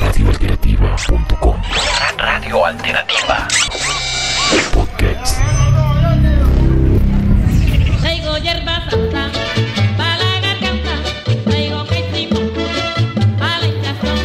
Radioalternativa.com Radio Alternativa. Podcast. Traigo hierba santa para la garganta, traigo para la hinchazón,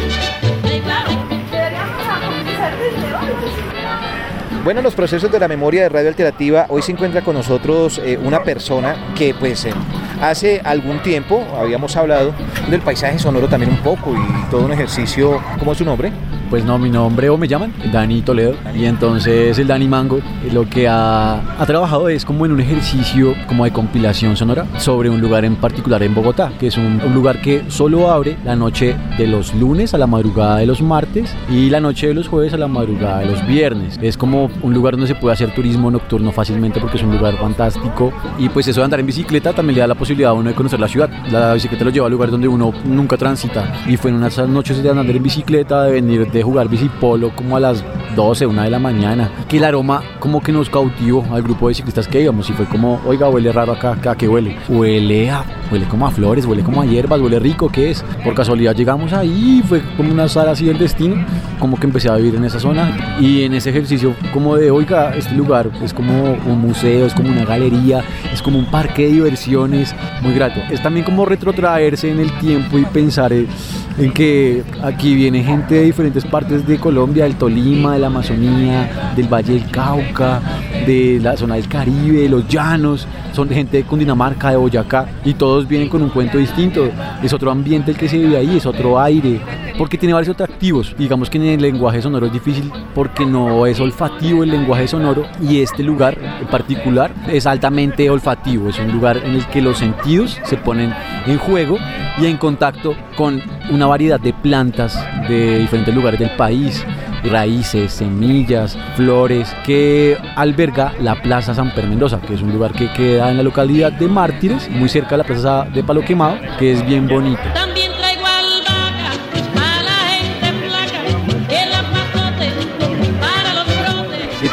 Bueno, en los procesos de la memoria de Radio Alternativa, hoy se encuentra con nosotros eh, una persona que pues eh, hace algún tiempo habíamos hablado del paisaje sonoro también un poco y todo un ejercicio, ¿cómo es su nombre? Pues no, mi nombre o me llaman Dani Toledo y entonces el Dani Mango eh, lo que ha, ha trabajado es como en un ejercicio como de compilación sonora sobre un lugar en particular en Bogotá, que es un, un lugar que solo abre la noche de los lunes a la madrugada de los martes y la noche de los jueves a la madrugada de los viernes. Es como un lugar donde se puede hacer turismo nocturno fácilmente porque es un lugar fantástico y pues eso de andar en bicicleta también le da la posibilidad a uno de conocer la ciudad. La bicicleta lo lleva a lugares donde uno nunca transita y fue en unas noches de andar en bicicleta, de venir de jugar bicipolo como a las 12, 1 de la mañana, que el aroma como que nos cautivó al grupo de ciclistas que íbamos y fue como, oiga, huele raro acá, acá que huele. Huele a, huele como a flores, huele como a hierbas, huele rico, ¿qué es? Por casualidad llegamos ahí, fue como una sala así del destino, como que empecé a vivir en esa zona y en ese ejercicio como de, oiga, este lugar es como un museo, es como una galería, es como un parque de diversiones, muy grato. Es también como retrotraerse en el tiempo y pensar en, en que aquí viene gente de diferentes partes de Colombia, del Tolima, de la Amazonía, del Valle del Cauca, de la zona del Caribe, de los llanos, son gente de Cundinamarca, de Boyacá, y todos vienen con un cuento distinto. Es otro ambiente el que se vive ahí, es otro aire, porque tiene varios atractivos. Digamos que en el lenguaje sonoro es difícil porque no es olfativo el lenguaje sonoro, y este lugar en particular es altamente olfativo, es un lugar en el que los sentidos se ponen en juego y en contacto con una variedad de plantas de diferentes lugares del país, raíces, semillas, flores, que alberga la Plaza San Per Mendoza, que es un lugar que queda en la localidad de Mártires, muy cerca de la Plaza de Palo Quemado, que es bien bonito.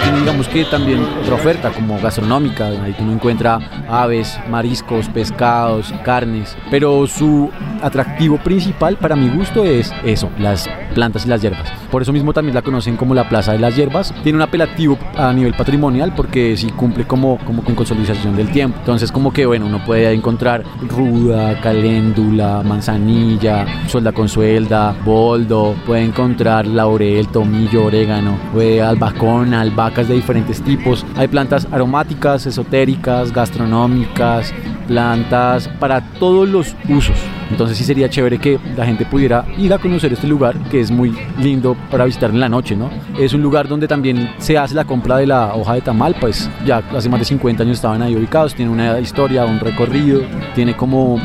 Tiene digamos que también otra oferta como gastronómica, ahí uno encuentra aves, mariscos, pescados, carnes, pero su atractivo principal para mi gusto es eso, las plantas y las hierbas. Por eso mismo también la conocen como la Plaza de las Hierbas. Tiene un apelativo a nivel patrimonial porque sí cumple como, como con consolidación del tiempo. Entonces como que bueno, uno puede encontrar ruda, caléndula, manzanilla, suelda con suelda, boldo, puede encontrar laurel, tomillo, orégano, puede albacón, albahacas de diferentes tipos. Hay plantas aromáticas, esotéricas, gastronómicas, plantas para todos los usos. Entonces sí sería chévere que la gente pudiera ir a conocer este lugar que es muy lindo para visitar en la noche, ¿no? Es un lugar donde también se hace la compra de la hoja de tamal, pues ya hace más de 50 años estaban ahí ubicados, tiene una historia, un recorrido, tiene como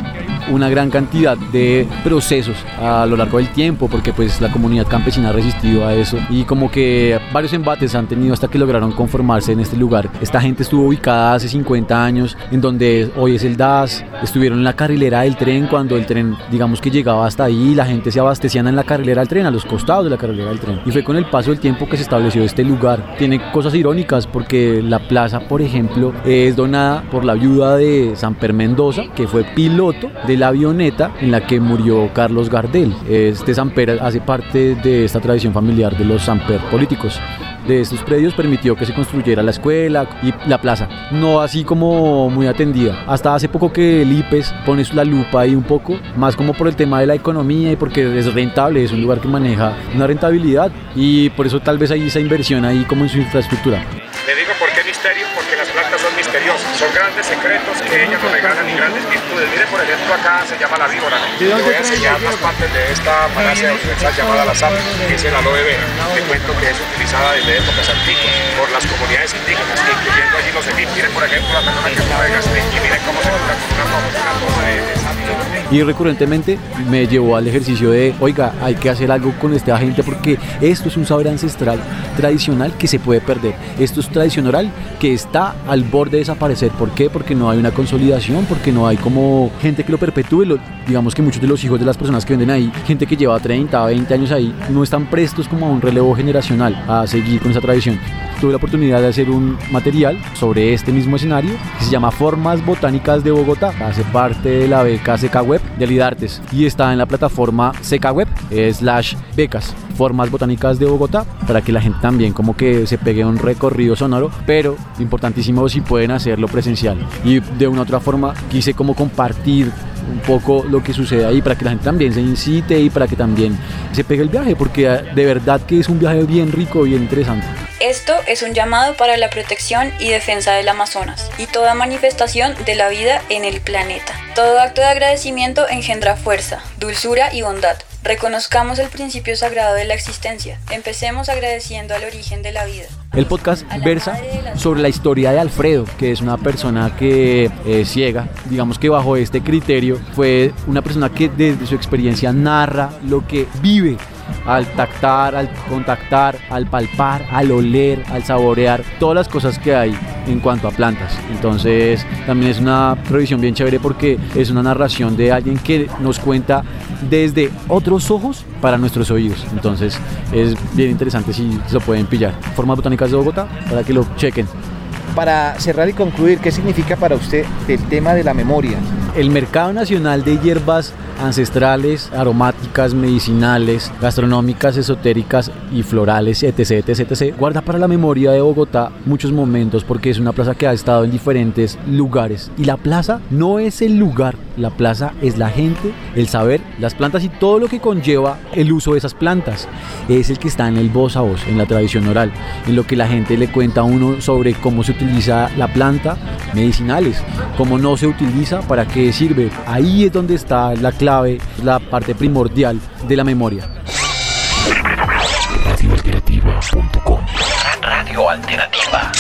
una gran cantidad de procesos a lo largo del tiempo porque pues la comunidad campesina ha resistido a eso y como que varios embates han tenido hasta que lograron conformarse en este lugar. Esta gente estuvo ubicada hace 50 años en donde hoy es el DAS, estuvieron en la carrilera del tren cuando el tren digamos que llegaba hasta ahí, la gente se abastecía en la carrilera del tren, a los costados de la carrilera del tren y fue con el paso del tiempo que se estableció este lugar. Tiene cosas irónicas porque la plaza por ejemplo es donada por la viuda de Samper Mendoza que fue piloto de la avioneta en la que murió Carlos Gardel. Este Samper hace parte de esta tradición familiar de los Samper políticos. De estos predios permitió que se construyera la escuela y la plaza, no así como muy atendida. Hasta hace poco que el IPES pone la lupa ahí un poco, más como por el tema de la economía y porque es rentable, es un lugar que maneja una rentabilidad y por eso tal vez hay esa inversión ahí como en su infraestructura. Son grandes secretos que ellas nos regalan y grandes virtudes. Mire, por ejemplo, acá se llama la víbora. Le voy a enseñar las partes de esta falacia universal llamada la sap, que es el aloe vera. Te cuento que es utilizada desde épocas antiguas por las comunidades indígenas, incluyendo allí los egipcios. Miren, por ejemplo, la persona que fuma de gastritis y miren cómo se cura con una toma de. Y recurrentemente me llevó al ejercicio de, oiga, hay que hacer algo con esta gente porque esto es un saber ancestral tradicional que se puede perder. Esto es tradicional que está al borde desaparecer. ¿Por qué? Porque no hay una consolidación, porque no hay como gente que lo perpetúe. Lo- digamos que muchos de los hijos de las personas que venden ahí, gente que lleva 30, 20 años ahí, no están prestos como a un relevo generacional a seguir con esa tradición. Tuve la oportunidad de hacer un material sobre este mismo escenario que se llama Formas Botánicas de Bogotá. Hace parte de la beca Seca Web de Alidartes y está en la plataforma Seca Web eh, slash becas Formas Botánicas de Bogotá para que la gente también como que se pegue un recorrido sonoro, pero importantísimo si pueden hacerlo presencial. Y de una u otra forma quise como compartir un poco lo que sucede ahí para que la gente también se incite y para que también se pegue el viaje, porque de verdad que es un viaje bien rico, bien interesante. Esto es un llamado para la protección y defensa del Amazonas y toda manifestación de la vida en el planeta. Todo acto de agradecimiento engendra fuerza, dulzura y bondad. Reconozcamos el principio sagrado de la existencia. Empecemos agradeciendo al origen de la vida. El podcast versa sobre la historia de Alfredo, que es una persona que es ciega. Digamos que bajo este criterio fue una persona que desde su experiencia narra lo que vive al tactar, al contactar, al palpar, al oler, al saborear, todas las cosas que hay en cuanto a plantas. Entonces también es una revisión bien chévere porque es una narración de alguien que nos cuenta desde otros ojos para nuestros oídos. Entonces es bien interesante si se lo pueden pillar. Formas Botánicas de Bogotá para que lo chequen. Para cerrar y concluir, ¿qué significa para usted el tema de la memoria? El mercado nacional de hierbas ancestrales, aromáticas, medicinales, gastronómicas, esotéricas y florales, etc, etc, etc, guarda para la memoria de Bogotá muchos momentos porque es una plaza que ha estado en diferentes lugares. Y la plaza no es el lugar, la plaza es la gente, el saber, las plantas y todo lo que conlleva el uso de esas plantas. Es el que está en el voz a voz, en la tradición oral, en lo que la gente le cuenta a uno sobre cómo se utiliza la planta, medicinales, cómo no se utiliza, para qué sirve. Ahí es donde está la clave, la parte primordial de la memoria. Radioalternativa.com Radio Alternativa.